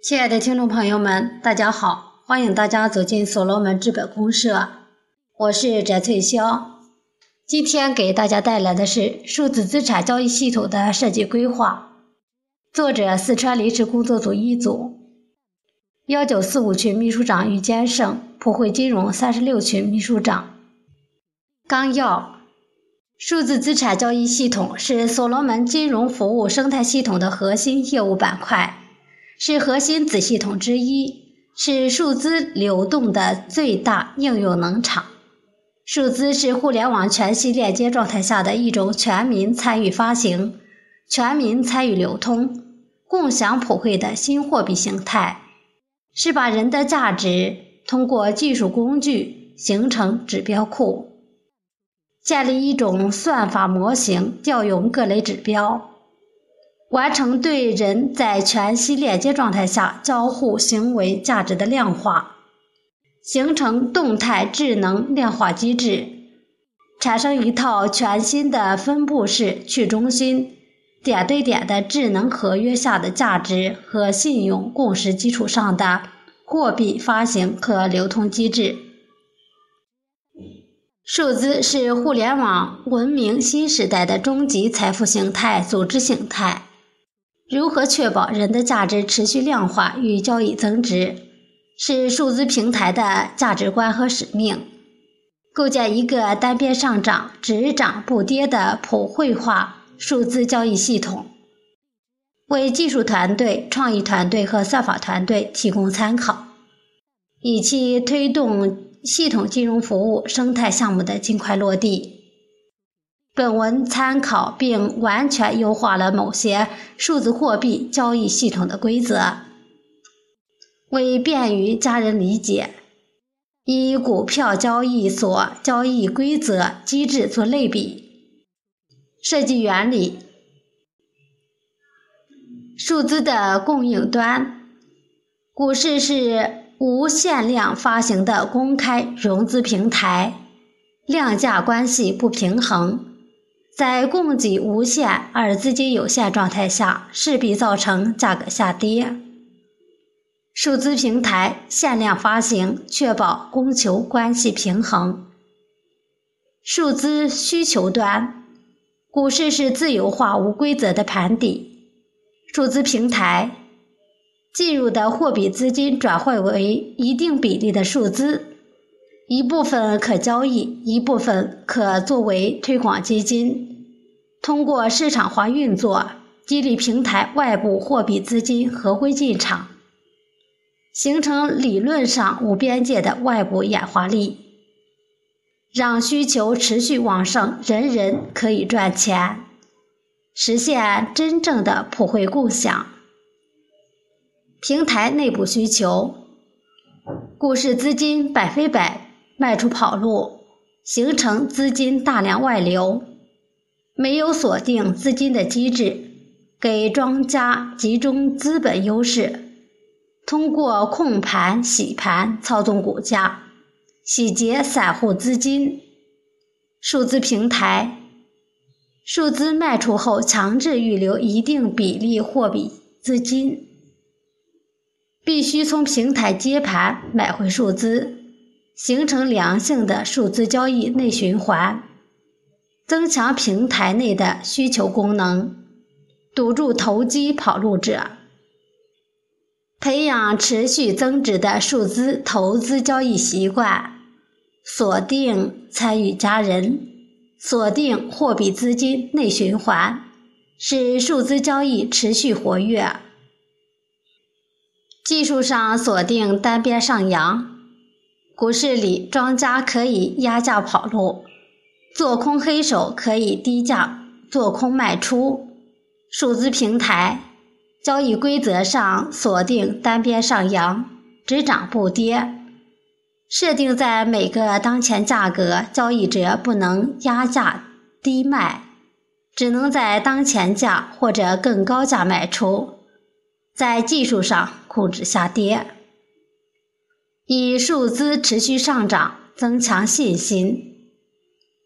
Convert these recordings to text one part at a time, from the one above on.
亲爱的听众朋友们，大家好，欢迎大家走进所罗门资本公社，我是翟翠霄。今天给大家带来的是数字资产交易系统的设计规划，作者四川临时工作组一组，幺九四五群秘书长于坚胜，普惠金融三十六群秘书长。纲要：数字资产交易系统是所罗门金融服务生态系统的核心业务板块。是核心子系统之一，是数字流动的最大应用能场。数字是互联网全息链接状态下的一种全民参与发行、全民参与流通、共享普惠的新货币形态，是把人的价值通过技术工具形成指标库，建立一种算法模型，调用各类指标。完成对人在全息链接状态下交互行为价值的量化，形成动态智能量化机制，产生一套全新的分布式去中心点对点的智能合约下的价值和信用共识基础上的货币发行和流通机制。数字是互联网文明新时代的终极财富形态、组织形态。如何确保人的价值持续量化与交易增值，是数字平台的价值观和使命。构建一个单边上涨、只涨不跌的普惠化数字交易系统，为技术团队、创意团队和算法团队提供参考，以期推动系统金融服务生态项目的尽快落地。本文参考并完全优化了某些数字货币交易系统的规则，为便于家人理解，以股票交易所交易规则机制做类比。设计原理：数字的供应端，股市是无限量发行的公开融资平台，量价关系不平衡。在供给无限而资金有限状态下，势必造成价格下跌。数字平台限量发行，确保供求关系平衡。数字需求端，股市是自由化无规则的盘底。数字平台进入的货币资金转换为一定比例的数字，一部分可交易，一部分可作为推广基金。通过市场化运作，激励平台外部货币资金合规进场，形成理论上无边界的外部演化力，让需求持续旺盛，人人可以赚钱，实现真正的普惠共享。平台内部需求，股市资金百分百卖出跑路，形成资金大量外流。没有锁定资金的机制，给庄家集中资本优势，通过控盘、洗盘操纵股价，洗劫散户资金。数字平台，数字卖出后强制预留一定比例货币资金，必须从平台接盘买回数字，形成良性的数字交易内循环。增强平台内的需求功能，堵住投机跑路者，培养持续增值的数字投资交易习惯，锁定参与家人，锁定货币资金内循环，使数字交易持续活跃。技术上锁定单边上扬，股市里庄家可以压价跑路。做空黑手可以低价做空卖出，数字平台交易规则上锁定单边上扬，只涨不跌，设定在每个当前价格，交易者不能压价低卖，只能在当前价或者更高价卖出，在技术上控制下跌，以数字持续上涨增强信心。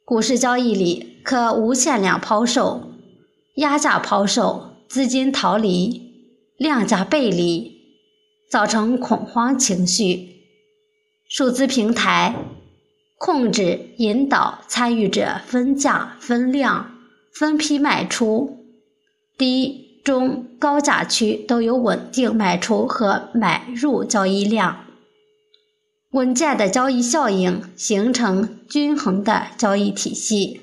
股市交易里可无限量抛售、压价抛售、资金逃离、量价背离，造成恐慌情绪。数字平台控制、引导参与者分价、分量、分批卖出，低、中、高价区都有稳定卖出和买入交易量。稳健的交易效应形成均衡的交易体系。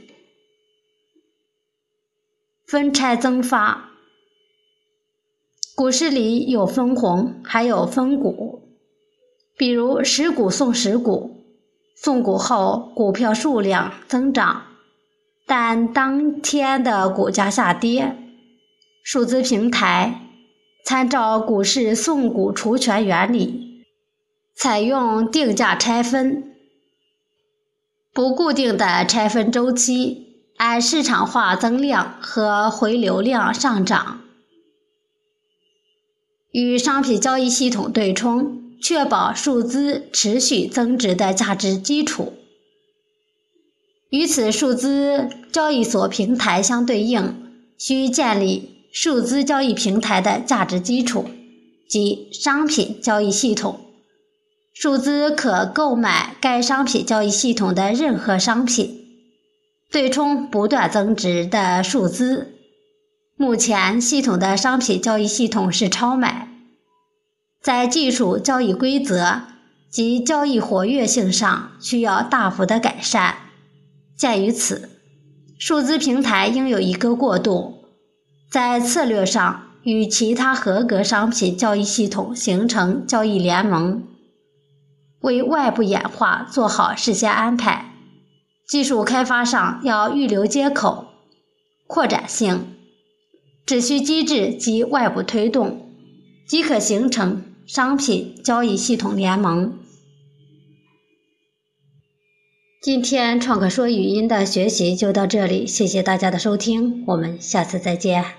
分拆增发，股市里有分红，还有分股。比如十股送十股，送股后股票数量增长，但当天的股价下跌。数字平台参照股市送股除权原理。采用定价拆分，不固定的拆分周期，按市场化增量和回流量上涨，与商品交易系统对冲，确保数字持续增值的价值基础。与此数字交易所平台相对应，需建立数字交易平台的价值基础及商品交易系统。数资可购买该商品交易系统的任何商品，对冲不断增值的数资。目前系统的商品交易系统是超买，在技术交易规则及交易活跃性上需要大幅的改善。鉴于此，数资平台应有一个过渡，在策略上与其他合格商品交易系统形成交易联盟。为外部演化做好事先安排，技术开发上要预留接口，扩展性，只需机制及外部推动，即可形成商品交易系统联盟。今天创客说语音的学习就到这里，谢谢大家的收听，我们下次再见。